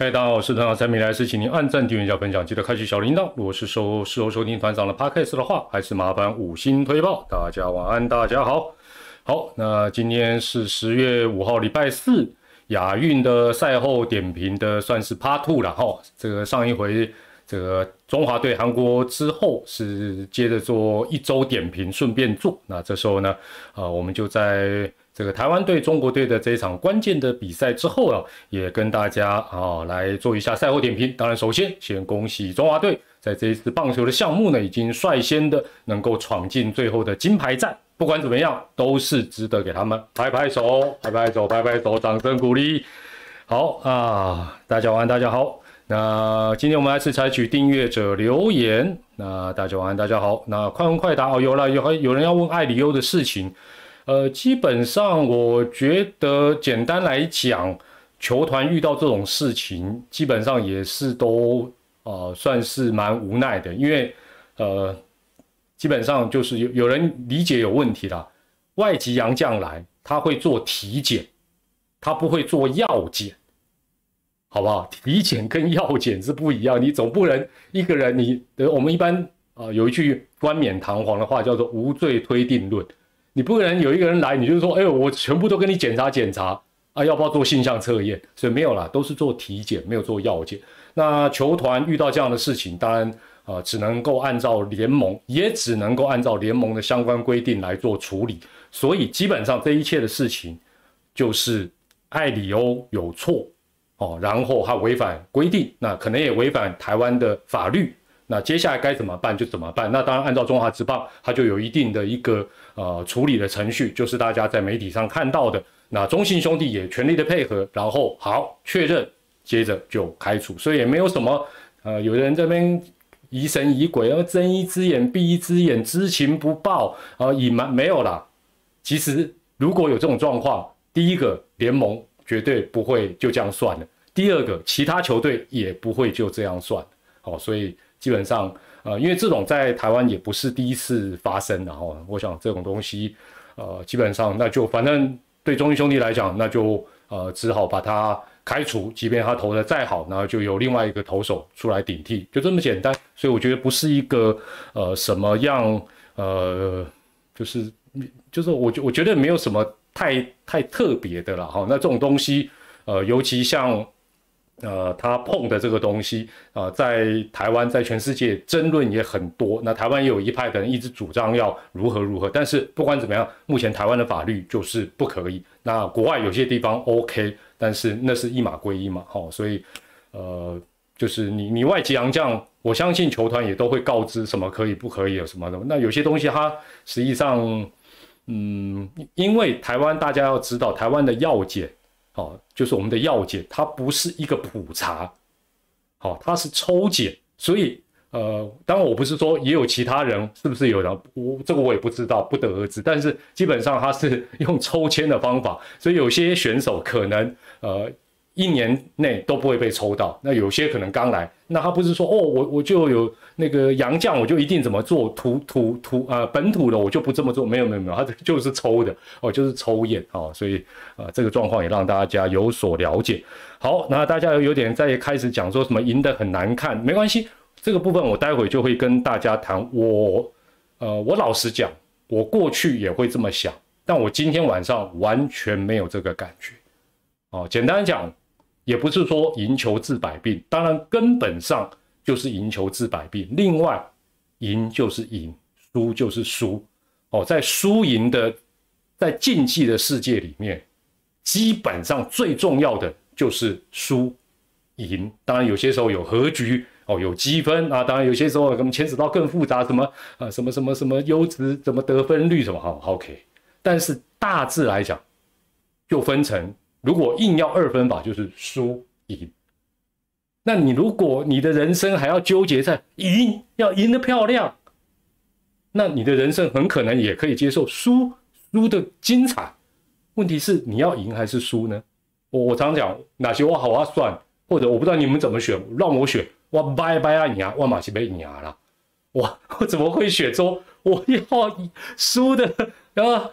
嗨，大家好，我是团长陈明来是请您按赞、订阅、加分享，记得开启小铃铛。如果是收事后收听团长的 podcast 的话，还是麻烦五星推报。大家晚安，大家好。好，那今天是十月五号，礼拜四，亚运的赛后点评的算是 Part Two 了哈。这个上一回这个中华队韩国之后是接着做一周点评，顺便做。那这时候呢，呃，我们就在。这个台湾队中国队的这一场关键的比赛之后啊，也跟大家啊来做一下赛后点评。当然，首先先恭喜中华队在这一次棒球的项目呢，已经率先的能够闯进最后的金牌战。不管怎么样，都是值得给他们拍拍手、拍拍手、拍拍手，掌声鼓励。好啊，大家晚安，大家好。那今天我们还是采取订阅者留言。那大家晚安，大家好。那快问快答哦，有了，有有人要问艾里欧的事情。呃，基本上我觉得简单来讲，球团遇到这种事情，基本上也是都呃算是蛮无奈的，因为呃基本上就是有有人理解有问题啦。外籍洋将来，他会做体检，他不会做药检，好不好？体检跟药检是不一样，你总不能一个人你呃我们一般啊有一句冠冕堂皇的话叫做无罪推定论。你不可能有一个人来，你就说，哎，我全部都跟你检查检查啊，要不要做性向测验？所以没有啦，都是做体检，没有做药检。那球团遇到这样的事情，当然啊，只能够按照联盟，也只能够按照联盟的相关规定来做处理。所以基本上这一切的事情，就是艾里欧有错哦，然后他违反规定，那可能也违反台湾的法律。那接下来该怎么办就怎么办。那当然，按照中华职棒，它就有一定的一个呃处理的程序，就是大家在媒体上看到的。那中信兄弟也全力的配合，然后好确认，接着就开除。所以也没有什么呃，有的人这边疑神疑鬼，然后睁一只眼闭一只眼，知情不报啊，隐瞒没有啦。其实如果有这种状况，第一个联盟绝对不会就这样算了，第二个其他球队也不会就这样算。好，所以。基本上，呃，因为这种在台湾也不是第一次发生，然后我想这种东西，呃，基本上那就反正对中英兄弟来讲，那就呃只好把他开除，即便他投的再好，然后就由另外一个投手出来顶替，就这么简单。所以我觉得不是一个呃什么样呃，就是就是我觉我觉得没有什么太太特别的了哈。那这种东西，呃，尤其像。呃，他碰的这个东西啊，在台湾，在全世界争论也很多。那台湾也有一派的人一直主张要如何如何，但是不管怎么样，目前台湾的法律就是不可以。那国外有些地方 OK，但是那是一码归一码，哈。所以，呃，就是你你外籍洋将，我相信球团也都会告知什么可以不可以有什么的。那有些东西它实际上，嗯，因为台湾大家要知道，台湾的药检。哦，就是我们的药检，它不是一个普查，哦，它是抽检，所以呃，当然我不是说也有其他人是不是有的，我这个我也不知道，不得而知，但是基本上它是用抽签的方法，所以有些选手可能呃。一年内都不会被抽到，那有些可能刚来，那他不是说哦，我我就有那个洋将，我就一定怎么做土土土呃本土的我就不这么做，没有没有没有，他就是抽的哦，就是抽验哦，所以呃这个状况也让大家有所了解。好，那大家有点在开始讲说什么赢得很难看，没关系，这个部分我待会就会跟大家谈。我呃我老实讲，我过去也会这么想，但我今天晚上完全没有这个感觉哦。简单讲。也不是说赢球治百病，当然根本上就是赢球治百病。另外，赢就是赢，输就是输。哦，在输赢的，在竞技的世界里面，基本上最重要的就是输赢。当然有些时候有和局，哦，有积分啊。当然有些时候可能牵扯到更复杂，什么啊，什么什么什么优质，怎么得分率什么，好，OK。但是大致来讲，就分成。如果硬要二分法，就是输赢。那你如果你的人生还要纠结在赢，要赢得漂亮，那你的人生很可能也可以接受输，输的精彩。问题是你要赢还是输呢？我我常讲哪些话好啊算，或者我不知道你们怎么选，让我选，我拜拜啊你啊，我马西贝赢了，我我怎么会选说我要输的？然后。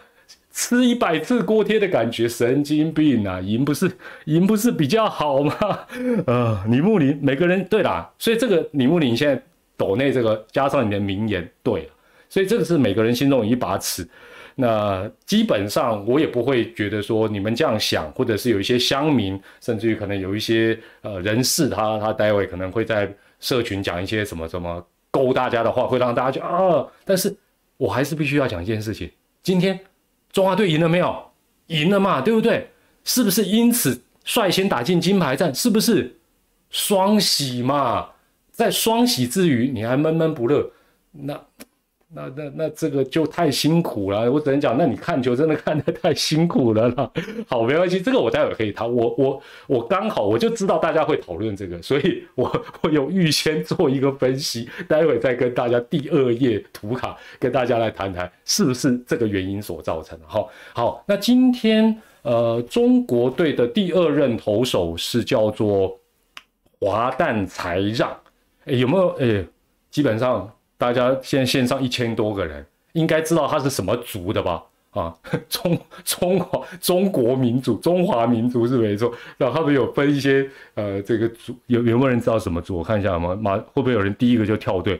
吃一百次锅贴的感觉，神经病啊！赢不是赢不是比较好吗？呃，李木林，每个人对啦，所以这个李木林现在抖内这个加上你的名言，对了，所以这个是每个人心中有一把尺。那基本上我也不会觉得说你们这样想，或者是有一些乡民，甚至于可能有一些呃人士，他他待会可能会在社群讲一些什么什么勾大家的话，会让大家就啊，但是我还是必须要讲一件事情，今天。中华队赢了没有？赢了嘛，对不对？是不是因此率先打进金牌战？是不是双喜嘛？在双喜之余，你还闷闷不乐，那？那那那这个就太辛苦了，我只能讲，那你看球真的看得太辛苦了啦。好，没关系，这个我待会可以谈。我我我刚好我就知道大家会讨论这个，所以我我有预先做一个分析，待会再跟大家第二页图卡跟大家来谈谈是不是这个原因所造成的。好，好，那今天呃中国队的第二任投手是叫做华诞才让，哎有没有？哎，基本上。大家现在线上一千多个人，应该知道他是什么族的吧？啊，中中华中国民族，中华民族是没错。然后他们有分一些呃，这个族有有没有人知道什么族？我看一下嘛，马会不会有人第一个就跳队？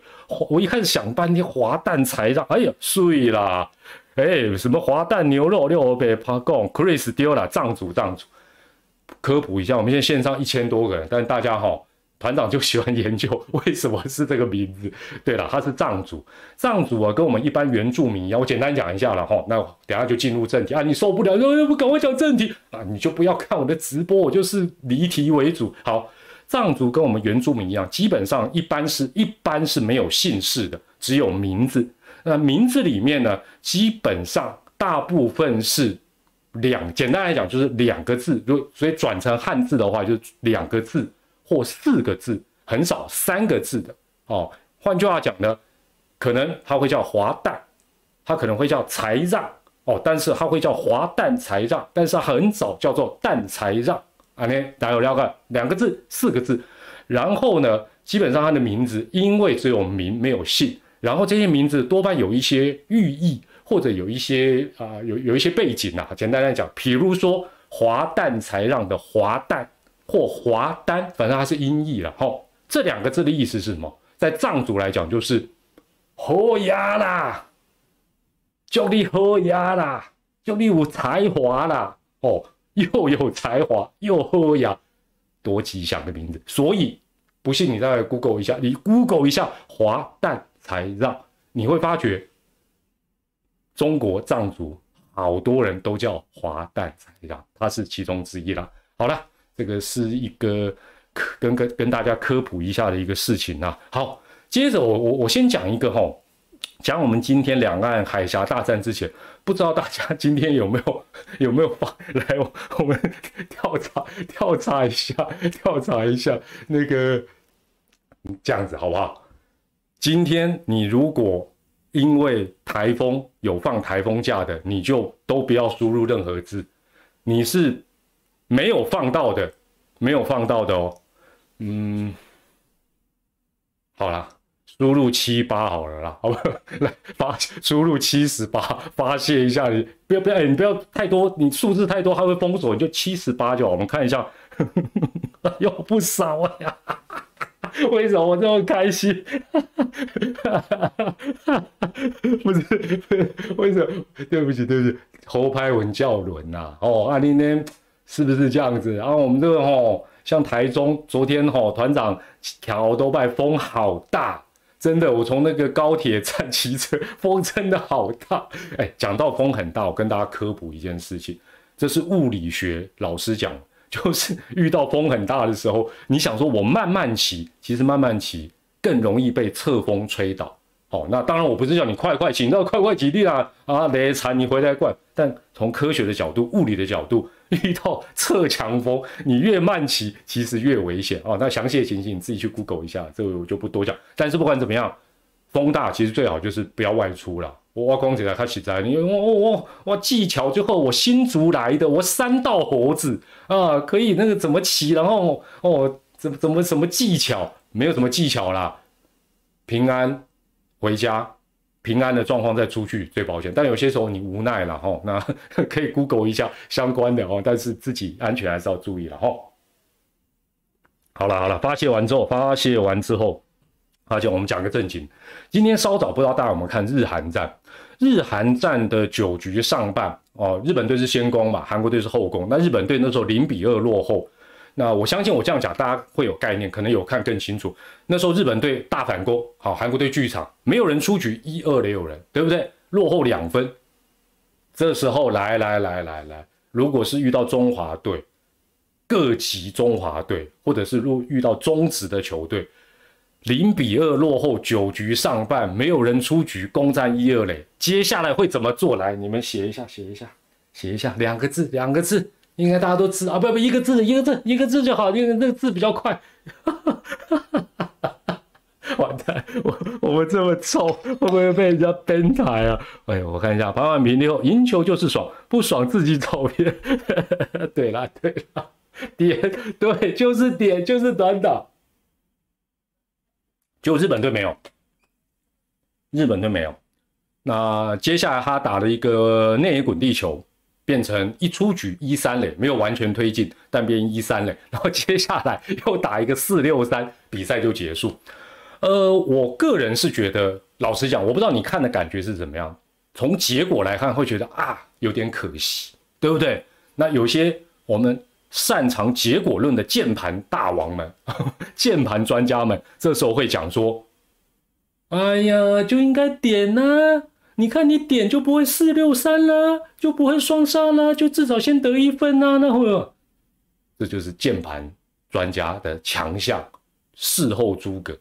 我一开始想半天，滑蛋才让，哎呀，碎啦！哎，什么滑蛋牛肉六倍趴贡，Chris 丢了，藏族藏族，科普一下，我们现在线上一千多个人，但大家哈。团长就喜欢研究 为什么是这个名字。对了，他是藏族，藏族啊，跟我们一般原住民一样。我简单讲一下了哈，那等下就进入正题啊。你受不了，要不赶快讲正题啊？你就不要看我的直播，我就是离题为主。好，藏族跟我们原住民一样，基本上一般是一般是没有姓氏的，只有名字。那名字里面呢，基本上大部分是两，简单来讲就是两个字。如所以转成汉字的话，就两个字。或四个字，很少三个字的哦。换句话讲呢，可能他会叫华诞，他可能会叫才让哦，但是他会叫华诞才让，但是很早叫做诞才让啊。呢，大家有了解？两个字，四个字。然后呢，基本上他的名字因为只有名没有姓，然后这些名字多半有一些寓意或者有一些啊有有一些背景啊。简单来讲，比如说华诞才让的华诞。或华丹，反正它是音译了。吼，这两个字的意思是什么？在藏族来讲，就是好呀啦，叫你好呀啦，叫你有才华啦。哦，又有才华又好呀，多吉祥的名字。所以，不信你再 Google 一下，你 Google 一下华诞才让，你会发觉中国藏族好多人都叫华诞才让，他是其中之一啦。好了。这个是一个跟跟跟大家科普一下的一个事情啊。好，接着我我我先讲一个哈，讲我们今天两岸海峡大战之前，不知道大家 今天有没有有没有发来我们 调查调查一下调查一下那个这样子好不好？今天你如果因为台风有放台风假的，你就都不要输入任何字，你是。没有放到的，没有放到的哦，嗯，好了，输入七八好了啦，好不？来发输入七十八，发泄一下你，不要不要，你不要太多，你数字太多它会封锁，你就七十八就好。我们看一下，有不少呀，为什么我这么开心？不是，为什么？对不起，对不起，侯拍文教轮呐，哦，阿你呢？是不是这样子？然后我们这个吼，像台中昨天吼，团长桥都拜风好大，真的，我从那个高铁站骑车，风真的好大。哎，讲到风很大，我跟大家科普一件事情，这是物理学老师讲，就是遇到风很大的时候，你想说我慢慢骑，其实慢慢骑更容易被侧风吹倒。哦，那当然我不是叫你快快骑，那快快骑地啦啊，雷惨你回来怪。但从科学的角度、物理的角度。遇到侧强风，你越慢骑，其实越危险哦。那详细的情形你自己去 Google 一下，这个我就不多讲。但是不管怎么样，风大其实最好就是不要外出了。我挖光起来开起在，你我我我我技巧最后我新竹来的，我三道猴子啊，可以那个怎么骑，然后哦怎么怎么什么技巧，没有什么技巧啦，平安回家。平安的状况再出去最保险。但有些时候你无奈了哈，那可以 Google 一下相关的哦，但是自己安全还是要注意了哈。好了好了，发泄完之后，发泄完之后，而且我们讲个正经。今天稍早不知道大家有没有看日韩战？日韩战的九局上半哦，日本队是先攻嘛，韩国队是后攻。那日本队那时候零比二落后。那我相信我这样讲，大家会有概念，可能有看更清楚。那时候日本队大反攻，好，韩国队剧场没有人出局，一二垒有人，对不对？落后两分，这时候来来来来来，如果是遇到中华队，各级中华队，或者是若遇到中职的球队，零比二落后九局上半，没有人出局，攻占一二垒，接下来会怎么做？来，你们写一下，写一下，写一下，两个字，两个字。应该大家都知啊，不不，一个字一个字一个字就好，因为那个字比较快。完蛋，我我们这么臭，会不会被人家编台啊？哎我看一下，盘完平以后，赢球就是爽，不爽自己走边。对了对了，点对就是点就是短打，就日本队没有，日本队没有。那接下来他打了一个内野滚地球。变成一出局一三垒，没有完全推进，但变一三垒，然后接下来又打一个四六三，比赛就结束。呃，我个人是觉得，老实讲，我不知道你看的感觉是怎么样。从结果来看，会觉得啊，有点可惜，对不对？那有些我们擅长结果论的键盘大王们、键盘专家们，这时候会讲说：“哎呀，就应该点呢。”你看，你点就不会四六三了，就不会双杀了，就至少先得一分啊！那会，这就是键盘专家的强项，事后诸葛。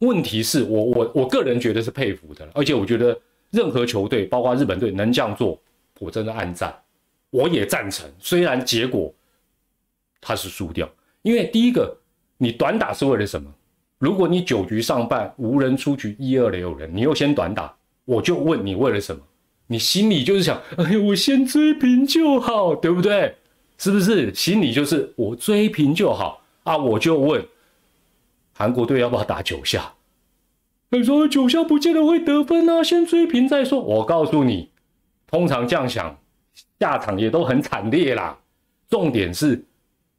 问题是我我我个人觉得是佩服的，而且我觉得任何球队，包括日本队能这样做，我真的暗赞，我也赞成。虽然结果他是输掉，因为第一个，你短打是为了什么？如果你九局上半无人出局，一二垒有人，你又先短打。我就问你为了什么？你心里就是想，哎呀，我先追平就好，对不对？是不是？心里就是我追平就好啊！我就问韩国队要不要打九下？你说九下不见得会得分啊，先追平再说。我告诉你，通常这样想，下场也都很惨烈啦。重点是，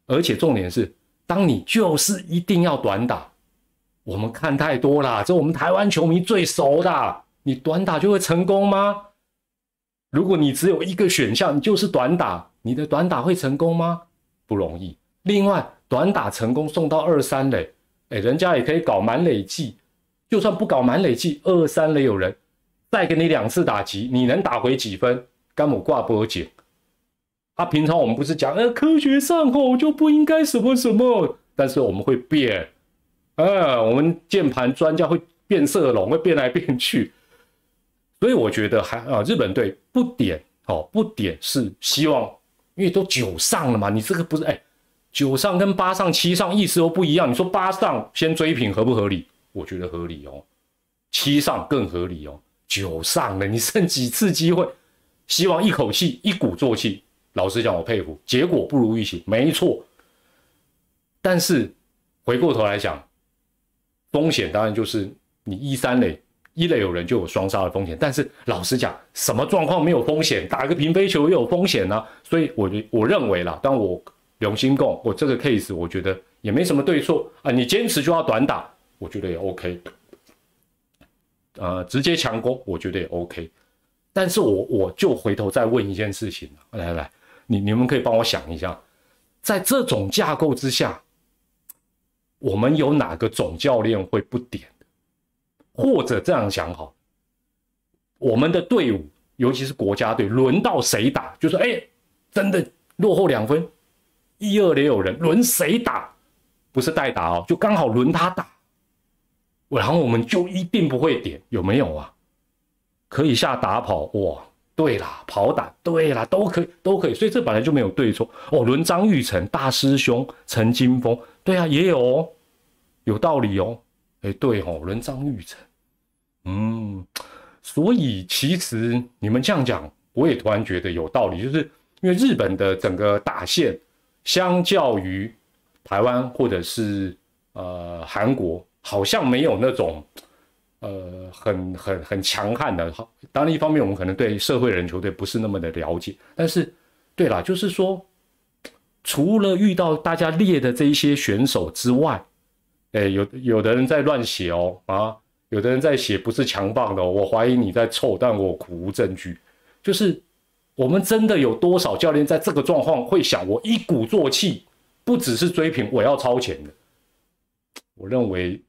而且重点是，当你就是一定要短打，我们看太多啦，这我们台湾球迷最熟的。你短打就会成功吗？如果你只有一个选项，你就是短打，你的短打会成功吗？不容易。另外，短打成功送到二三垒，哎，人家也可以搞满垒计。就算不搞满垒计，二三垒有人再给你两次打击，你能打回几分？干某挂波解。啊，平常我们不是讲，呃，科学上吼就不应该什么什么，但是我们会变，啊，我们键盘专家会变色龙，会变来变去。所以我觉得还啊，日本队不点哦，不点是希望，因为都九上了嘛，你这个不是哎，九上跟八上、七上意思都不一样。你说八上先追平合不合理？我觉得合理哦，七上更合理哦，九上了你剩几次机会？希望一口气一鼓作气。老实讲，我佩服，结果不如预期，没错。但是回过头来讲，风险当然就是你一三垒。一垒有人就有双杀的风险，但是老实讲，什么状况没有风险？打个平飞球也有风险呢。所以，我我认为啦，当我良心共我这个 case，我觉得也没什么对错啊。你坚持就要短打，我觉得也 OK。呃，直接强攻，我觉得也 OK。但是我我就回头再问一件事情来来，你你们可以帮我想一下，在这种架构之下，我们有哪个总教练会不点？或者这样想好，我们的队伍，尤其是国家队，轮到谁打，就说哎，真的落后两分，一二垒有人，轮谁打，不是代打哦，就刚好轮他打，然后我们就一定不会点，有没有啊？可以下打跑哇，对啦，跑打对啦，都可以都可以，所以这本来就没有对错哦。轮张玉成大师兄陈金峰，对啊，也有哦，有道理哦，哎，对哦，轮张玉成。嗯，所以其实你们这样讲，我也突然觉得有道理，就是因为日本的整个打线，相较于台湾或者是呃韩国，好像没有那种呃很很很强悍的。当然一方面我们可能对社会人球队不是那么的了解，但是对啦，就是说，除了遇到大家列的这一些选手之外，哎，有有的人在乱写哦啊，有的人在写不是强棒的，我怀疑你在凑，但我苦无证据。就是我们真的有多少教练在这个状况会想，我一鼓作气，不只是追平，我要超前的。我认为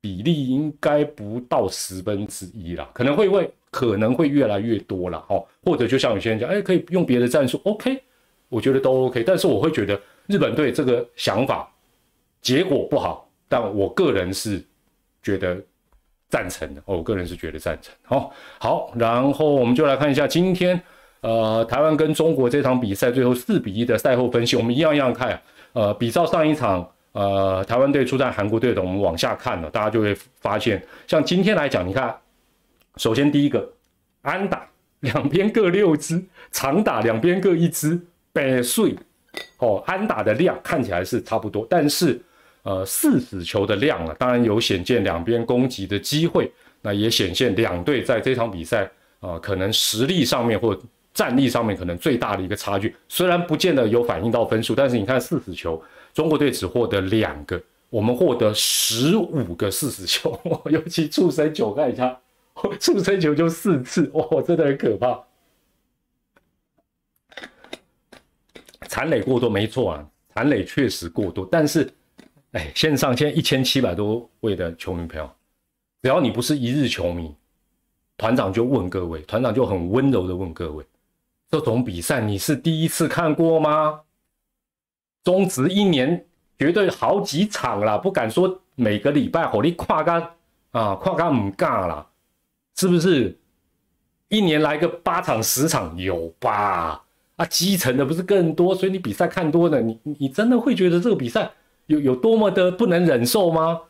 比例应该不到十分之一啦，可能会会可能会越来越多了哦。或者就像有些人讲，哎，可以用别的战术，OK，我觉得都 OK。但是我会觉得日本队这个想法结果不好，但我个人是觉得赞成的。我个人是觉得赞成。好，好，然后我们就来看一下今天呃台湾跟中国这场比赛最后四比一的赛后分析，我们一样一样看。呃，比照上一场。呃，台湾队出战韩国队的，我们往下看了，大家就会发现，像今天来讲，你看，首先第一个安打两边各六支，长打两边各一支，百岁哦，安打的量看起来是差不多，但是呃，四死球的量啊，当然有显见两边攻击的机会，那也显现两队在这场比赛啊，可能实力上面或战力上面可能最大的一个差距，虽然不见得有反映到分数，但是你看四死球。中国队只获得两个，我们获得十五个四死球，尤其触身球，看一下，触身球就四次，哇，真的很可怕。残垒过多没错啊，残垒确实过多，但是，哎，线上现在一千七百多位的球迷朋友，只要你不是一日球迷，团长就问各位，团长就很温柔的问各位，这种比赛你是第一次看过吗？中职一年绝对好几场啦，不敢说每个礼拜火力跨杆啊，跨杆唔尬啦，是不是？一年来个八场十场有吧？啊，基层的不是更多，所以你比赛看多了，你你真的会觉得这个比赛有有多么的不能忍受吗？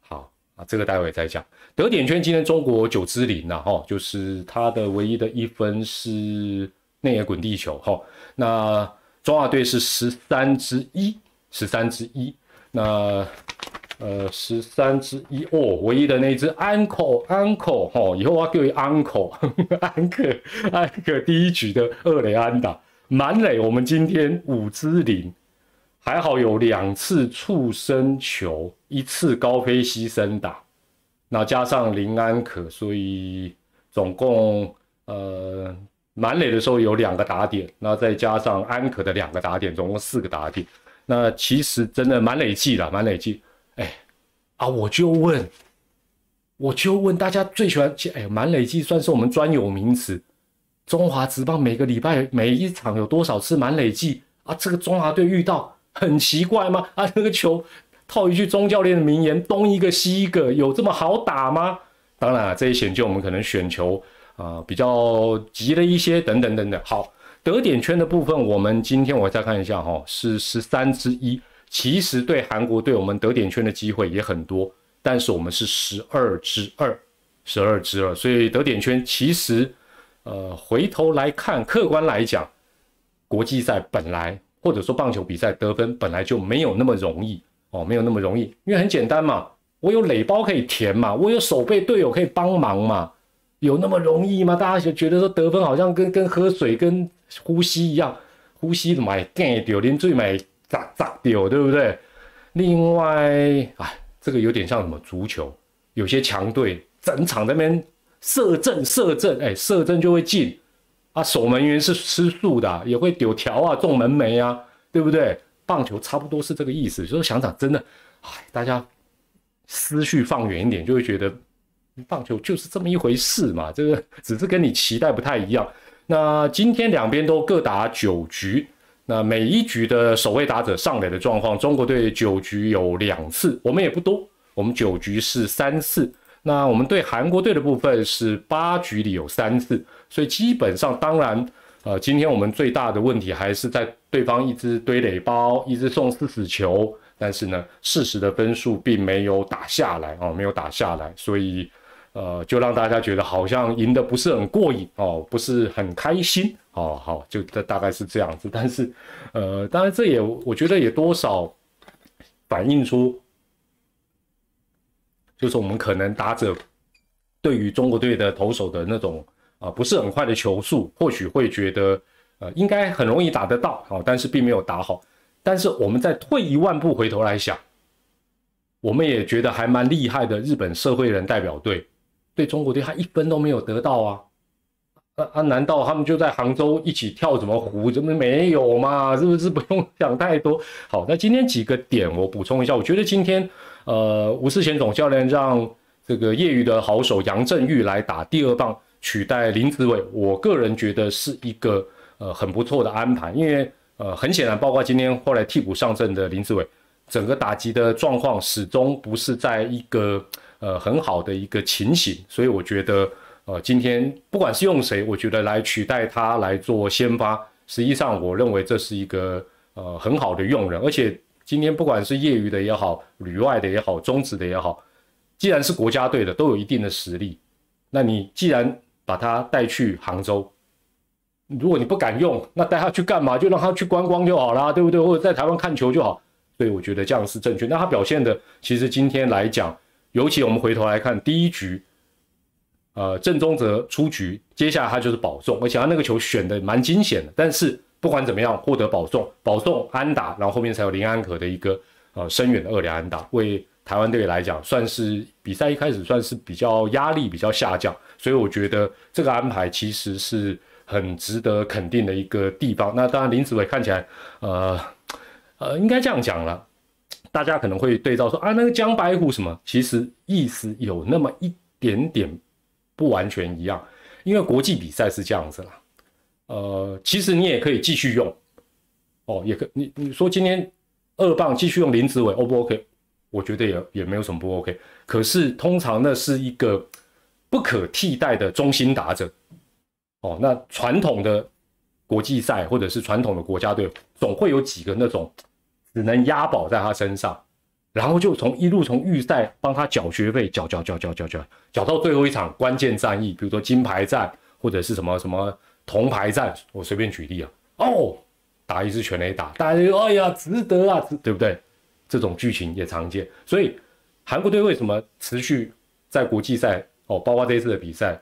好啊，这个待会再讲。得点圈今天中国九支零了哈，就是他的唯一的一分是内野滚地球哈，那。中华队是十三之一，十三之一。那呃，十三之一哦，唯一的那只 uncle，uncle 哈，以后我要叫你 uncle，安克，安克第一局的二垒安打，满垒。我们今天五支零，还好有两次触身球，一次高飞牺牲打，那加上林安可，所以总共呃。满垒的时候有两个打点，那再加上安可的两个打点，总共四个打点。那其实真的满垒计了，满垒计。哎，啊，我就问，我就问大家最喜欢，哎，满垒计算是我们专有名词。中华职棒每个礼拜每一场有多少次满垒计啊？这个中华队遇到很奇怪吗？啊，那个球套一句钟教练的名言，东一个西一个，有这么好打吗？当然，这一险就我们可能选球。啊，比较急了一些，等等等等。好，得点圈的部分，我们今天我再看一下哈，是十三之一。其实对韩国队，我们得点圈的机会也很多，但是我们是十二之二，十二之二。所以得点圈其实，呃，回头来看，客观来讲，国际赛本来或者说棒球比赛得分本来就没有那么容易哦，没有那么容易，因为很简单嘛，我有垒包可以填嘛，我有守备队友可以帮忙嘛。有那么容易吗？大家就觉得说得分好像跟跟喝水、跟呼吸一样，呼吸买干掉，连最买砸砸掉，对不对？另外，哎，这个有点像什么足球，有些强队整场那边射正射正，哎，射正就会进啊。守门员是吃素的，也会丢条啊，中门楣啊，对不对？棒球差不多是这个意思。所以想想真的，哎，大家思绪放远一点，就会觉得。棒球就是这么一回事嘛，这个只是跟你期待不太一样。那今天两边都各打九局，那每一局的守卫打者上垒的状况，中国队九局有两次，我们也不多，我们九局是三次。那我们对韩国队的部分是八局里有三次，所以基本上当然，呃，今天我们最大的问题还是在对方一直堆垒包，一直送四死球，但是呢，事实的分数并没有打下来哦，没有打下来，所以。呃，就让大家觉得好像赢得不是很过瘾哦，不是很开心哦。好，就大大概是这样子。但是，呃，当然这也我觉得也多少反映出就是我们可能打者对于中国队的投手的那种啊不是很快的球速，或许会觉得呃应该很容易打得到啊，但是并没有打好。但是我们再退一万步回头来想，我们也觉得还蛮厉害的。日本社会人代表队对中国队他一分都没有得到啊。啊难道他们就在杭州一起跳什么湖？怎么没有嘛？是不是不用 想太多？好，那今天几个点我补充一下。我觉得今天，呃，吴世贤总教练让这个业余的好手杨振玉来打第二棒，取代林子伟，我个人觉得是一个呃很不错的安排。因为呃很显然，包括今天后来替补上阵的林子伟，整个打击的状况始终不是在一个呃很好的一个情形，所以我觉得。呃，今天不管是用谁，我觉得来取代他来做先发，实际上我认为这是一个呃很好的用人。而且今天不管是业余的也好，旅外的也好，中职的也好，既然是国家队的，都有一定的实力。那你既然把他带去杭州，如果你不敢用，那带他去干嘛？就让他去观光就好啦，对不对？或者在台湾看球就好。所以我觉得这样是正确。那他表现的，其实今天来讲，尤其我们回头来看第一局。呃，郑宗泽出局，接下来他就是保送，而且他那个球选的蛮惊险的。但是不管怎么样，获得保送，保送安打，然后后面才有林安可的一个呃深远的二连安打，为台湾队来讲，算是比赛一开始算是比较压力比较下降。所以我觉得这个安排其实是很值得肯定的一个地方。那当然林子伟看起来，呃呃，应该这样讲了，大家可能会对照说啊，那个江白虎什么，其实意思有那么一点点。不完全一样，因为国际比赛是这样子啦。呃，其实你也可以继续用，哦，也可你你说今天二棒继续用林子伟，O 不 OK？我觉得也也没有什么不 OK。可是通常那是一个不可替代的中心打者，哦，那传统的国际赛或者是传统的国家队，总会有几个那种只能押宝在他身上。然后就从一路从预赛帮他缴学费，缴缴缴缴缴缴，缴到最后一场关键战役，比如说金牌战或者是什么什么铜牌战，我随便举例啊。哦，打一支全垒打，大家就哎呀值得啊，对不对？这种剧情也常见。所以韩国队为什么持续在国际赛哦，包括这一次的比赛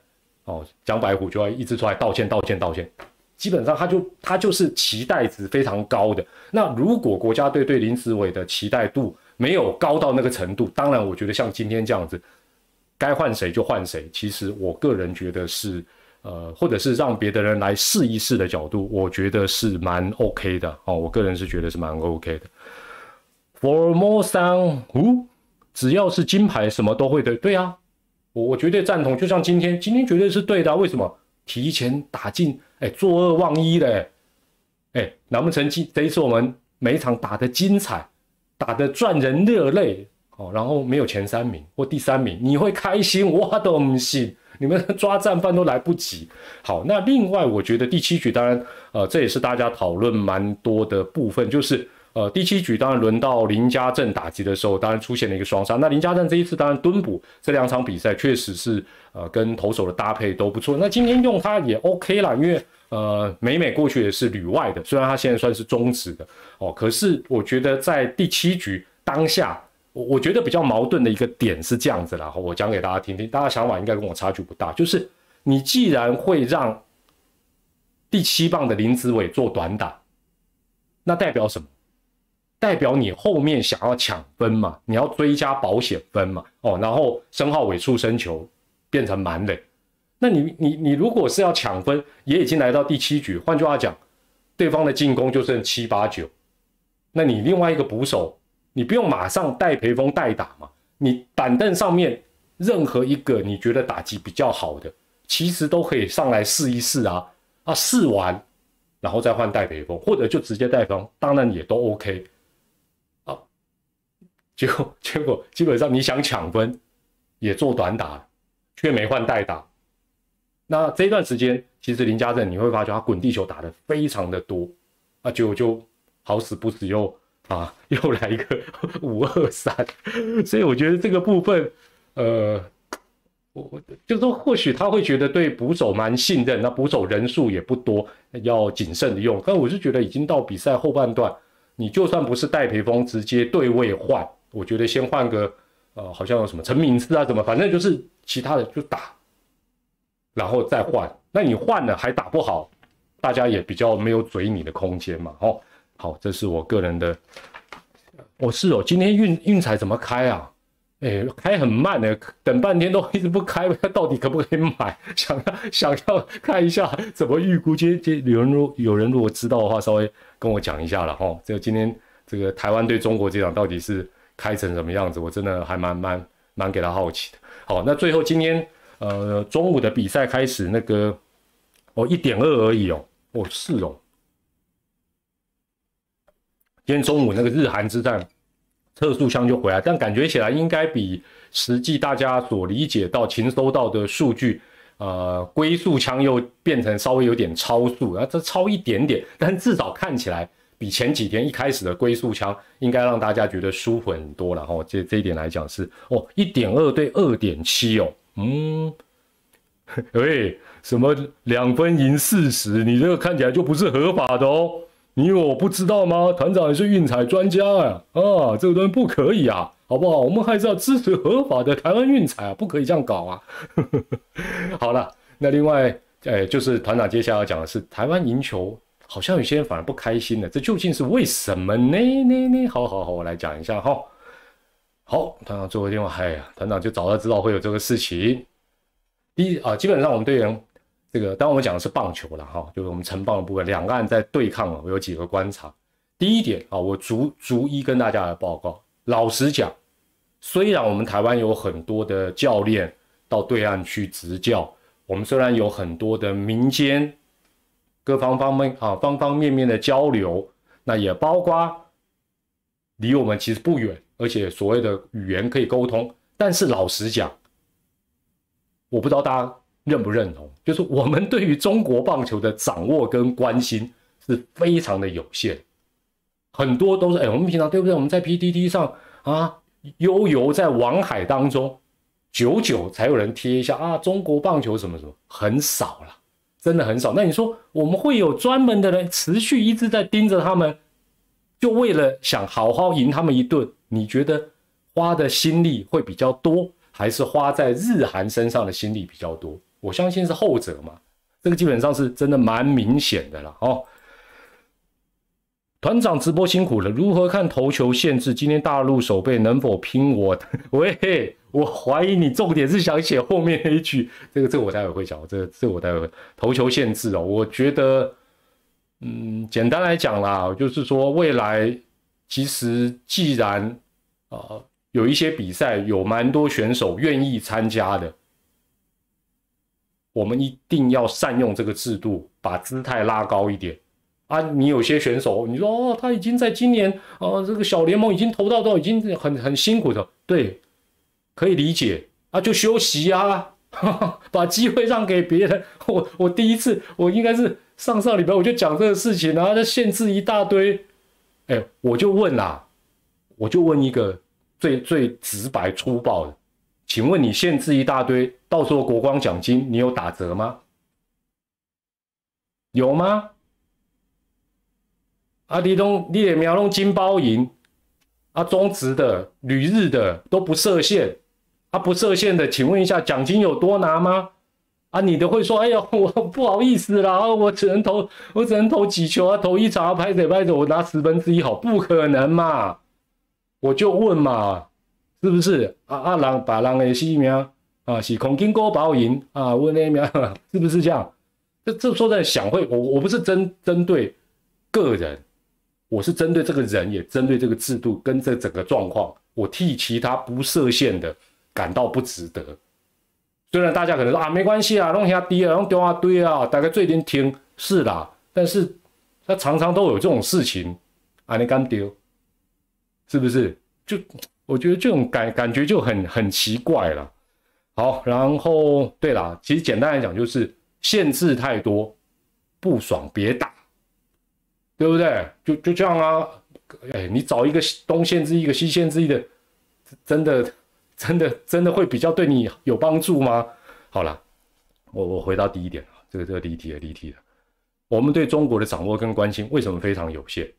哦，江白虎就要一直出来道歉道歉道歉，基本上他就他就是期待值非常高的。那如果国家队对林子伟的期待度，没有高到那个程度，当然，我觉得像今天这样子，该换谁就换谁。其实我个人觉得是，呃，或者是让别的人来试一试的角度，我觉得是蛮 OK 的哦。我个人是觉得是蛮 OK 的。For more sun，哦，只要是金牌，什么都会对。对啊，我我绝对赞同。就像今天，今天绝对是对的。为什么？提前打进，哎，坐二望一嘞，哎，难不成今这一次我们每一场打的精彩？打得赚人热泪哦，然后没有前三名或第三名，你会开心？我都不信，你们抓战犯都来不及。好，那另外我觉得第七局当然，呃，这也是大家讨论蛮多的部分，就是呃第七局当然轮到林家正打击的时候，当然出现了一个双杀。那林家正这一次当然蹲补，这两场比赛确实是呃跟投手的搭配都不错。那今天用他也 OK 啦，因为。呃，美美过去也是旅外的，虽然他现在算是中职的哦，可是我觉得在第七局当下，我我觉得比较矛盾的一个点是这样子啦，我讲给大家听听，大家想法应该跟我差距不大，就是你既然会让第七棒的林子伟做短打，那代表什么？代表你后面想要抢分嘛，你要追加保险分嘛，哦，然后申浩伟触身球变成满垒。那你你你如果是要抢分，也已经来到第七局，换句话讲，对方的进攻就剩七八九，那你另外一个捕手，你不用马上带培峰代打嘛？你板凳上面任何一个你觉得打击比较好的，其实都可以上来试一试啊啊，试完然后再换戴培峰，或者就直接戴峰，当然也都 OK 啊。结果 结果基本上你想抢分也做短打，却没换代打。那这段时间，其实林家正你会发觉他滚地球打的非常的多，啊，就就好死不死又啊 又来一个 五二三，所以我觉得这个部分，呃，我就说或许他会觉得对捕手蛮信任，那捕手人数也不多，要谨慎的用。但我是觉得已经到比赛后半段，你就算不是戴培峰直接对位换，我觉得先换个呃，好像有什么陈敏次啊，什么，反正就是其他的就打，然后再换。那你换了还打不好，大家也比较没有嘴你的空间嘛。哦，好，这是我个人的。我是哦，今天运运彩怎么开啊？哎，开很慢的，等半天都一直不开，到底可不可以买？想要想要看一下怎么预估？今天今有人如有人如果知道的话，稍微跟我讲一下了哈。这个今天这个台湾对中国这场到底是开成什么样子？我真的还蛮蛮蛮给他好奇的。好，那最后今天呃中午的比赛开始，那个哦一点二而已哦，哦是哦，今天中午那个日韩之战。测速枪就回来，但感觉起来应该比实际大家所理解到、勤收到的数据，呃，龟速枪又变成稍微有点超速，啊，这超一点点，但至少看起来比前几天一开始的龟速枪应该让大家觉得舒服很多了。哈，这这一点来讲是哦，一点二对二点七哦，嗯，喂，什么两分赢四十，你这个看起来就不是合法的哦。你以为我不知道吗？团长也是运彩专家啊！啊，这个东西不可以啊，好不好？我们还是要支持合法的台湾运彩啊，不可以这样搞啊！好了，那另外，哎，就是团长接下来要讲的是台湾赢球，好像有些人反而不开心了，这究竟是为什么呢？呢呢？好好好，我来讲一下哈。好，团长做个电话，哎呀，团长就早就知道会有这个事情。第一啊，基本上我们队员。这个，当我们讲的是棒球了哈，就是我们城棒的部分，两岸在对抗啊，我有几个观察。第一点啊，我逐逐一跟大家来报告。老实讲，虽然我们台湾有很多的教练到对岸去执教，我们虽然有很多的民间各方方面啊方方面面的交流，那也包括离我们其实不远，而且所谓的语言可以沟通，但是老实讲，我不知道大家。认不认同？就是我们对于中国棒球的掌握跟关心是非常的有限，很多都是哎，我们平常对不对？我们在 PDD 上啊，悠游在网海当中，久久才有人贴一下啊，中国棒球什么什么，很少了，真的很少。那你说我们会有专门的人持续一直在盯着他们，就为了想好好赢他们一顿？你觉得花的心力会比较多，还是花在日韩身上的心力比较多？我相信是后者嘛，这个基本上是真的蛮明显的了哦。团长直播辛苦了，如何看投球限制？今天大陆守备能否拼我？喂，我怀疑你重点是想写后面那一句，这个这个我待会会讲，这个这个我待会投球限制哦。我觉得，嗯，简单来讲啦，就是说未来其实既然啊有一些比赛有蛮多选手愿意参加的。我们一定要善用这个制度，把姿态拉高一点啊！你有些选手，你说哦，他已经在今年啊，这个小联盟已经投到都已经很很辛苦的，对，可以理解啊，就休息啊，把机会让给别人。我我第一次，我应该是上上礼拜我就讲这个事情，然后就限制一大堆，哎，我就问啦，我就问一个最最直白粗暴的。请问你限制一大堆，到时候国光奖金你有打折吗？有吗？啊，你东你也苗弄金包银，啊，中职的、旅日的都不设限，啊，不设限的，请问一下奖金有多拿吗？啊，你的会说，哎呀，我不好意思啦，我只能投，我只能投几球啊，投一场啊拍着拍着，我拿十分之一好，不可能嘛？我就问嘛。是不是啊啊人把人的性命啊是空金锅包赢啊？问那名 是不是这样？这这说在想会我我不是针针对个人，我是针对这个人，也针对这个制度跟这整个状况，我替其他不设限的感到不值得。虽然大家可能说啊没关系啊，弄下低啊，弄丢啊堆啊，大概最近听是啦，但是他常常都有这种事情啊，你敢丢？是不是就？我觉得这种感感觉就很很奇怪了。好，然后对了，其实简单来讲就是限制太多，不爽别打，对不对？就就这样啊。哎，你找一个东限制一个西限制一的，真的真的真的会比较对你有帮助吗？好了，我我回到第一点啊，这个这个离题了离题了。我们对中国的掌握跟关心为什么非常有限？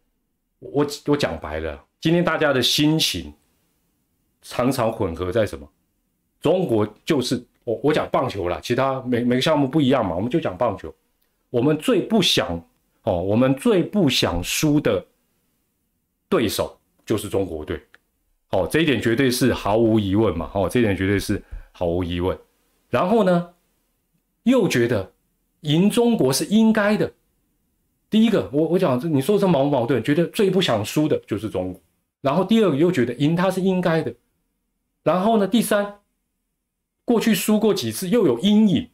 我我讲白了，今天大家的心情。常常混合在什么？中国就是我我讲棒球啦，其他每每个项目不一样嘛，我们就讲棒球。我们最不想哦，我们最不想输的对手就是中国队，哦，这一点绝对是毫无疑问嘛，哦，这一点绝对是毫无疑问。然后呢，又觉得赢中国是应该的。第一个，我我讲这你说这矛不矛盾？觉得最不想输的就是中国。然后第二个又觉得赢他是应该的。然后呢，第三，过去输过几次又有阴影。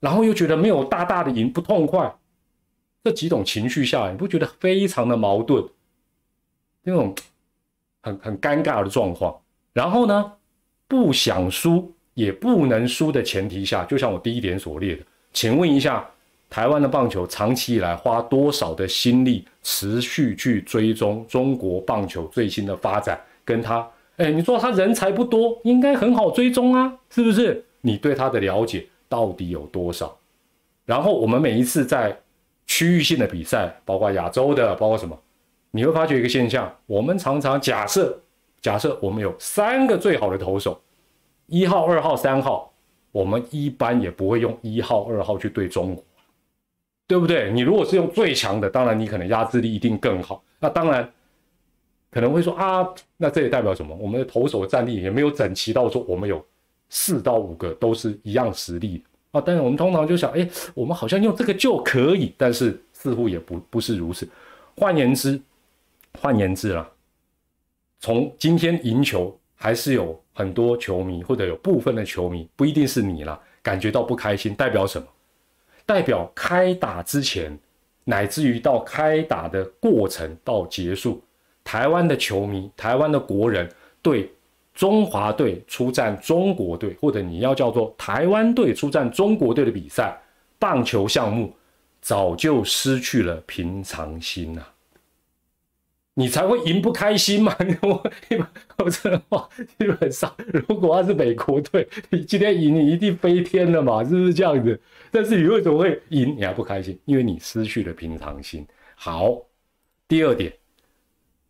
然后又觉得没有大大的赢不痛快，这几种情绪下来，你不觉得非常的矛盾？那种很很尴尬的状况。然后呢，不想输也不能输的前提下，就像我第一点所列的，请问一下，台湾的棒球长期以来花多少的心力，持续去追踪中国棒球最新的发展？跟他，哎，你说他人才不多，应该很好追踪啊，是不是？你对他的了解？到底有多少？然后我们每一次在区域性的比赛，包括亚洲的，包括什么？你会发觉一个现象：我们常常假设，假设我们有三个最好的投手，一号、二号、三号，我们一般也不会用一号、二号去对中国，对不对？你如果是用最强的，当然你可能压制力一定更好。那当然可能会说啊，那这也代表什么？我们的投手战力也没有整齐到说我们有。四到五个都是一样实力啊，但是我们通常就想，哎，我们好像用这个就可以，但是似乎也不不是如此。换言之，换言之啦，从今天赢球，还是有很多球迷或者有部分的球迷，不一定是你啦，感觉到不开心，代表什么？代表开打之前，乃至于到开打的过程到结束，台湾的球迷，台湾的国人对。中华队出战中国队，或者你要叫做台湾队出战中国队的比赛，棒球项目早就失去了平常心呐，你才会赢不开心嘛？我我这话，基本上如果他是美国队，你今天赢，你一定飞天了嘛？是不是这样子？但是你为什么会赢？你还不开心？因为你失去了平常心。好，第二点。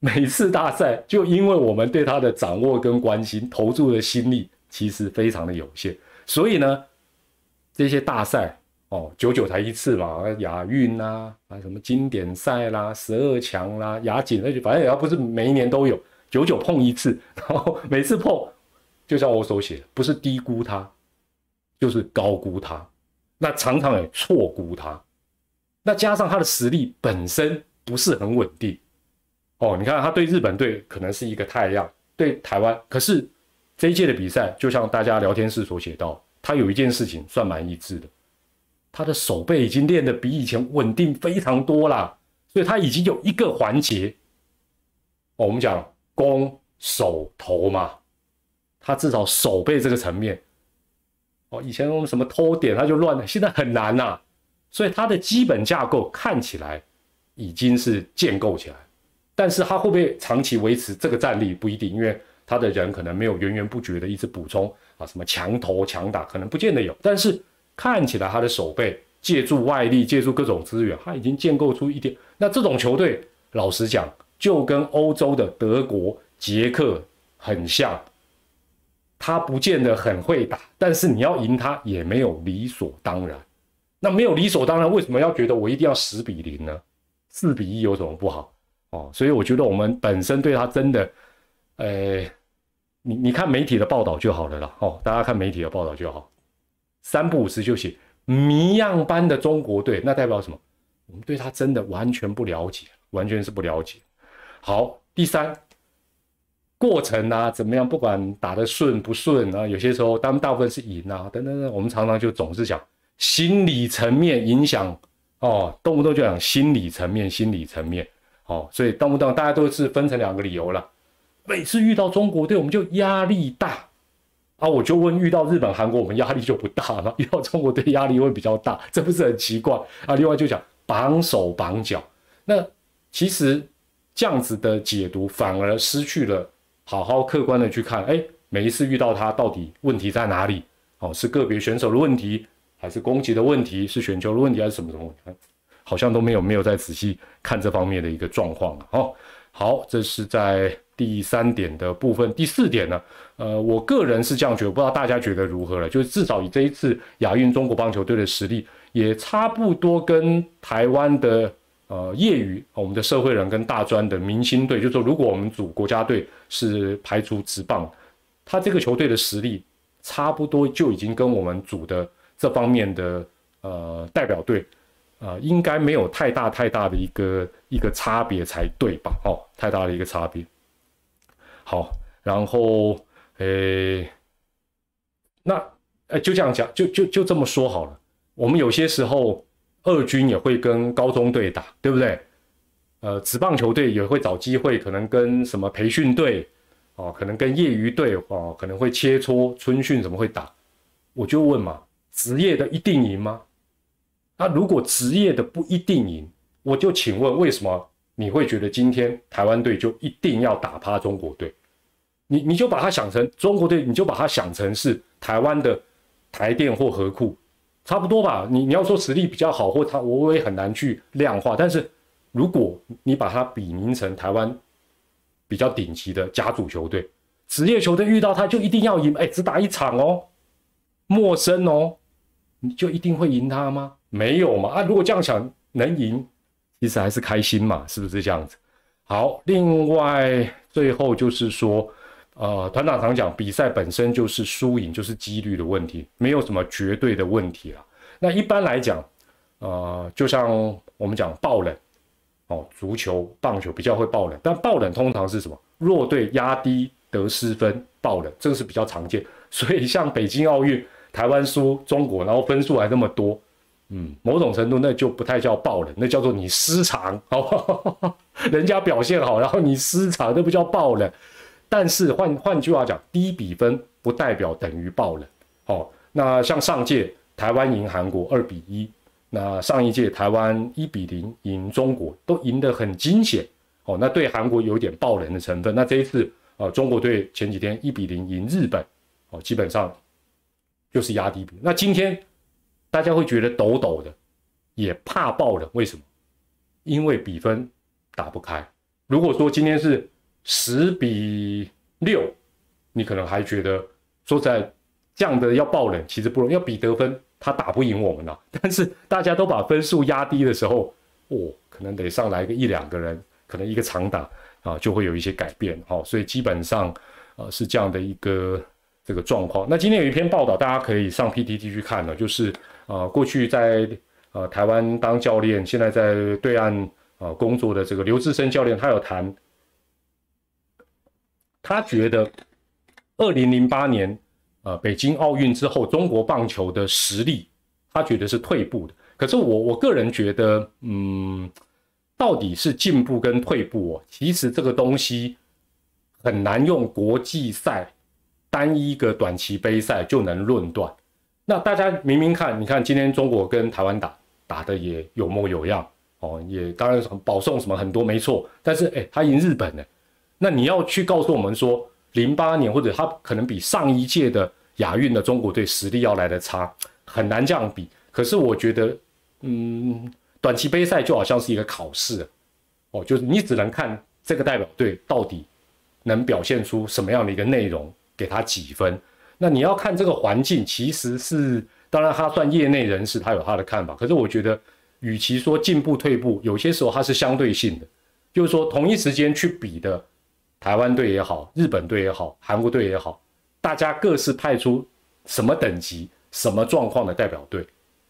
每次大赛，就因为我们对他的掌握跟关心，投注的心力其实非常的有限，所以呢，这些大赛哦，久久才一次嘛，亚运啦，啊什么经典赛啦，十二强啦，亚锦，那就反正也要不是每一年都有，久久碰一次，然后每次碰，就像我所写，不是低估他，就是高估他，那常常也错估他，那加上他的实力本身不是很稳定。哦，你看他对日本队可能是一个太阳，对台湾，可是这一届的比赛，就像大家聊天室所写到，他有一件事情算蛮一致的，他的手背已经练得比以前稳定非常多啦，所以他已经有一个环节，哦，我们讲攻手投嘛，他至少手背这个层面，哦，以前我们什么偷点他就乱了，现在很难呐，所以他的基本架构看起来已经是建构起来。但是他会不会长期维持这个战力不一定，因为他的人可能没有源源不绝的一直补充啊，什么强投强打可能不见得有。但是看起来他的手背借助外力，借助各种资源，他已经建构出一点。那这种球队，老实讲，就跟欧洲的德国、捷克很像，他不见得很会打，但是你要赢他也没有理所当然。那没有理所当然，为什么要觉得我一定要十比零呢？四比一有什么不好？哦，所以我觉得我们本身对他真的，呃，你你看媒体的报道就好了啦。哦，大家看媒体的报道就好，三不五时就写谜样般的中国队，那代表什么？我们对他真的完全不了解，完全是不了解。好，第三过程啊，怎么样？不管打得顺不顺啊，有些时候，当大部分是赢啊，等等等，我们常常就总是讲心理层面影响哦，动不动就讲心理层面，心理层面。哦，所以动不动大家都是分成两个理由了。每次遇到中国队，我们就压力大啊。我就问，遇到日本、韩国，我们压力就不大了；遇到中国队，压力会比较大，这不是很奇怪啊？另外就讲绑手绑脚，那其实这样子的解读反而失去了好好客观的去看。哎，每一次遇到他，到底问题在哪里？哦，是个别选手的问题，还是攻击的问题？是选球的问题，还是什么什么问题？好像都没有没有再仔细看这方面的一个状况了哦。好，这是在第三点的部分，第四点呢，呃，我个人是这样觉得，不知道大家觉得如何了？就是至少以这一次亚运中国棒球队的实力，也差不多跟台湾的呃业余我们的社会人跟大专的明星队，就说如果我们组国家队是排除职棒，他这个球队的实力差不多就已经跟我们组的这方面的呃代表队。啊，应该没有太大太大的一个一个差别才对吧？哦，太大的一个差别。好，然后，诶，那，诶，就这样讲，就就就这么说好了。我们有些时候二军也会跟高中队打，对不对？呃，职棒球队也会找机会，可能跟什么培训队，哦，可能跟业余队，哦，可能会切磋春训，怎么会打？我就问嘛，职业的一定赢吗？那如果职业的不一定赢，我就请问为什么你会觉得今天台湾队就一定要打趴中国队？你你就把它想成中国队，你就把它想成是台湾的台电或河库，差不多吧？你你要说实力比较好，或他我也很难去量化。但是如果你把它比名成台湾比较顶级的甲组球队，职业球队遇到他就一定要赢？哎，只打一场哦，陌生哦，你就一定会赢他吗？没有嘛啊！如果这样想能赢，其实还是开心嘛，是不是这样子？好，另外最后就是说，呃，团长常讲，比赛本身就是输赢，就是几率的问题，没有什么绝对的问题了。那一般来讲，呃，就像我们讲爆冷，哦，足球、棒球比较会爆冷，但爆冷通常是什么？弱队压低得失分爆冷，这个是比较常见。所以像北京奥运，台湾输中国，然后分数还那么多。嗯，某种程度那就不太叫爆冷，那叫做你失常，好人家表现好，然后你失常，那不叫爆冷。但是换换句话讲，低比分不代表等于爆冷。好，那像上届台湾赢韩国二比一，那上一届台湾一比零赢中国，都赢得很惊险。哦，那对韩国有点爆冷的成分。那这一次啊，中国队前几天一比零赢日本，哦，基本上就是压低比。那今天。大家会觉得抖抖的，也怕爆冷，为什么？因为比分打不开。如果说今天是十比六，你可能还觉得说在这样的要爆冷，其实不容易，要比得分，他打不赢我们了。但是大家都把分数压低的时候，哦，可能得上来个一两个人，可能一个长打啊，就会有一些改变。好，所以基本上呃是这样的一个这个状况。那今天有一篇报道，大家可以上 PTT 去看呢，就是。啊，过去在呃台湾当教练，现在在对岸啊工作的这个刘志生教练，他有谈，他觉得二零零八年呃北京奥运之后，中国棒球的实力，他觉得是退步的。可是我我个人觉得，嗯，到底是进步跟退步哦，其实这个东西很难用国际赛单一个短期杯赛就能论断。那大家明明看，你看今天中国跟台湾打打的也有模有样哦，也当然保送什么很多没错，但是哎，他赢日本呢，那你要去告诉我们说，零八年或者他可能比上一届的亚运的中国队实力要来的差，很难这样比。可是我觉得，嗯，短期杯赛就好像是一个考试哦，就是你只能看这个代表队到底能表现出什么样的一个内容，给他几分。那你要看这个环境，其实是当然他算业内人士，他有他的看法。可是我觉得，与其说进步退步，有些时候它是相对性的，就是说同一时间去比的，台湾队也好，日本队也好，韩国队也好，大家各自派出什么等级、什么状况的代表队。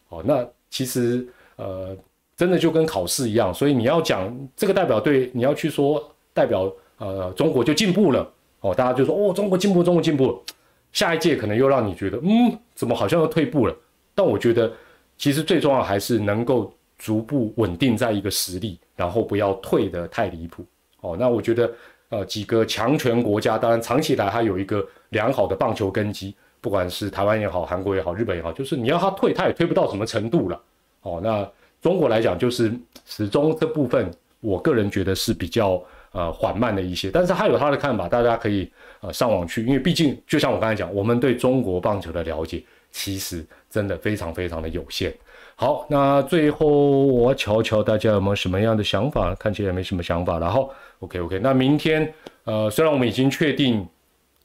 哦，那其实呃，真的就跟考试一样。所以你要讲这个代表队，你要去说代表呃中国就进步了，哦，大家就说哦，中国进步，中国进步。下一届可能又让你觉得，嗯，怎么好像又退步了？但我觉得，其实最重要还是能够逐步稳定在一个实力，然后不要退得太离谱。哦，那我觉得，呃，几个强权国家，当然长期以来它有一个良好的棒球根基，不管是台湾也好，韩国也好，日本也好，就是你要它退，它也退不到什么程度了。哦，那中国来讲，就是始终这部分，我个人觉得是比较。呃，缓慢的一些，但是他有他的看法，大家可以呃上网去，因为毕竟就像我刚才讲，我们对中国棒球的了解其实真的非常非常的有限。好，那最后我瞧瞧大家有没有什么样的想法，看起来没什么想法。然后，OK OK，那明天呃，虽然我们已经确定，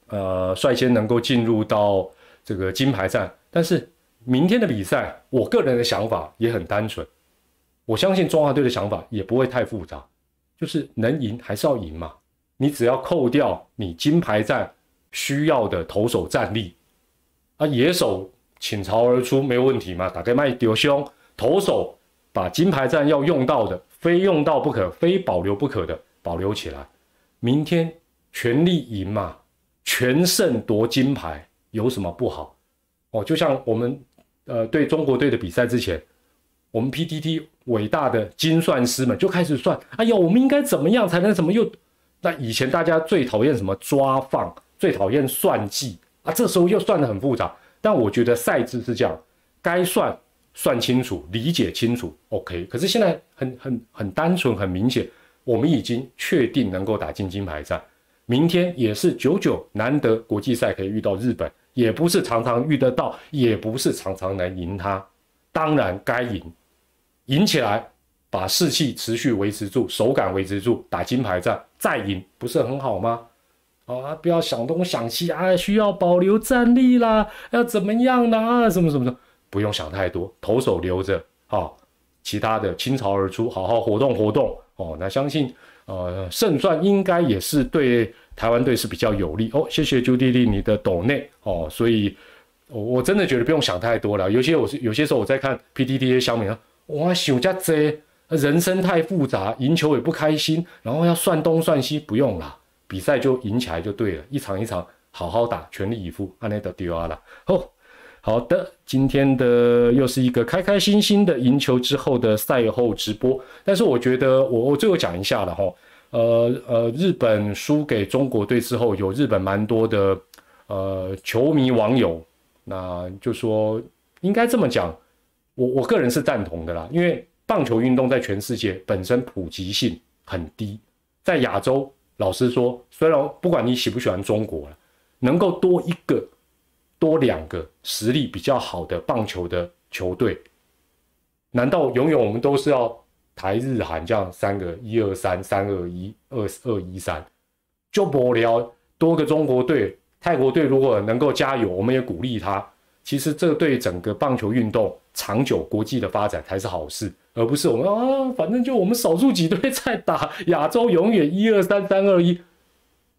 呃，率先能够进入到这个金牌战，但是明天的比赛，我个人的想法也很单纯，我相信中华队的想法也不会太复杂，就是能赢还是要赢嘛。你只要扣掉你金牌战需要的投手战力，啊，野手倾巢而出没有问题嘛？打开麦丢胸，投手把金牌战要用到的，非用到不可，非保留不可的保留起来。明天全力赢嘛，全胜夺金牌有什么不好？哦，就像我们呃对中国队的比赛之前，我们 PTT 伟大的精算师们就开始算，哎呀，我们应该怎么样才能怎么又？那以前大家最讨厌什么抓放，最讨厌算计啊，这时候又算得很复杂。但我觉得赛制是这样，该算算清楚，理解清楚，OK。可是现在很很很单纯，很明显，我们已经确定能够打进金牌战。明天也是久久难得国际赛可以遇到日本，也不是常常遇得到，也不是常常能赢他。当然该赢，赢起来。把士气持续维持住，手感维持住，打金牌战再赢，不是很好吗？啊，不要想东想西啊，需要保留战力啦，要怎么样呢？啊，什么什么的，不用想太多，投手留着，啊，其他的倾巢而出，好好活动活动哦。那相信，呃，胜算应该也是对台湾队是比较有利哦。谢谢朱弟弟你的抖内哦，所以，我我真的觉得不用想太多了。有些我是有些时候我在看 PDD 小米啊，哇，想加这。人生太复杂，赢球也不开心，然后要算东算西，不用啦，比赛就赢起来就对了，一场一场好好打，全力以赴，安内德丢啊了。哦，好的，今天的又是一个开开心心的赢球之后的赛后直播，但是我觉得我我最后讲一下了哈，呃呃，日本输给中国队之后，有日本蛮多的呃球迷网友，那就说应该这么讲，我我个人是赞同的啦，因为。棒球运动在全世界本身普及性很低，在亚洲，老实说，虽然不管你喜不喜欢中国了，能够多一个、多两个实力比较好的棒球的球队，难道永远我们都是要台日韩这样三个一二三三二一二二一三就不了？多个中国队、泰国队如果能够加油，我们也鼓励他。其实这对整个棒球运动长久国际的发展才是好事。而不是我们啊，反正就我们少数几队在打亚洲，永远一二三三二一，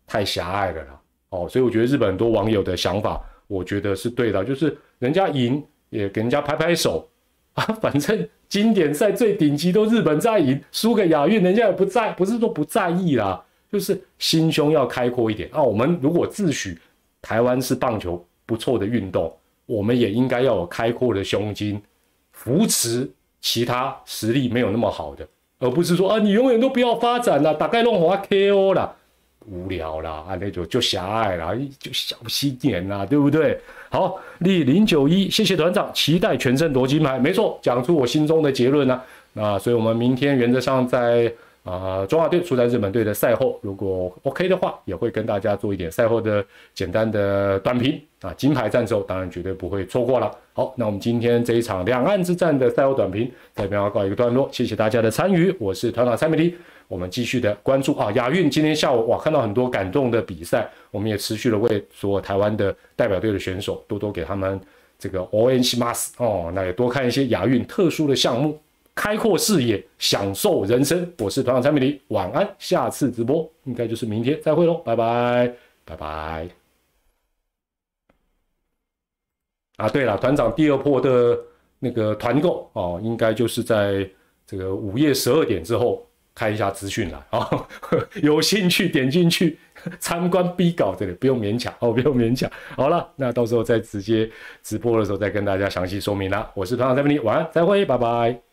太狭隘了啦。哦，所以我觉得日本很多网友的想法，我觉得是对的，就是人家赢也给人家拍拍手 啊，反正经典赛最顶级都日本在赢，输给亚运人家也不在，不是说不在意啦，就是心胸要开阔一点啊。我们如果自诩台湾是棒球不错的运动，我们也应该要有开阔的胸襟，扶持。其他实力没有那么好的，而不是说啊，你永远都不要发展了，大概弄滑 KO 了，无聊了啊，那就就狭隘了，就小心点啦，对不对？好，立零九一，谢谢团长，期待全胜夺金牌，没错，讲出我心中的结论呢。那所以我们明天原则上在。啊，中华队出在日本队的赛后，如果 OK 的话，也会跟大家做一点赛后的简单的短评啊。金牌战之后，当然绝对不会错过了。好，那我们今天这一场两岸之战的赛后短评，在这边要告一个段落。谢谢大家的参与，我是团长蔡美丽。我们继续的关注啊，亚运今天下午哇，看到很多感动的比赛，我们也持续的为所有台湾的代表队的选手多多给他们这个 O N 西马斯哦，那也多看一些亚运特殊的项目。开阔视野，享受人生。我是团长蔡美丽，晚安。下次直播应该就是明天，再会喽，拜拜，拜拜。啊，对了，团长第二波的那个团购哦，应该就是在这个午夜十二点之后开一下资讯了啊，有兴趣点进去参观 B 稿这里，不用勉强哦，不用勉强。好了，那到时候再直接直播的时候再跟大家详细说明啦。我是团长蔡美丽，晚安，再会，拜拜。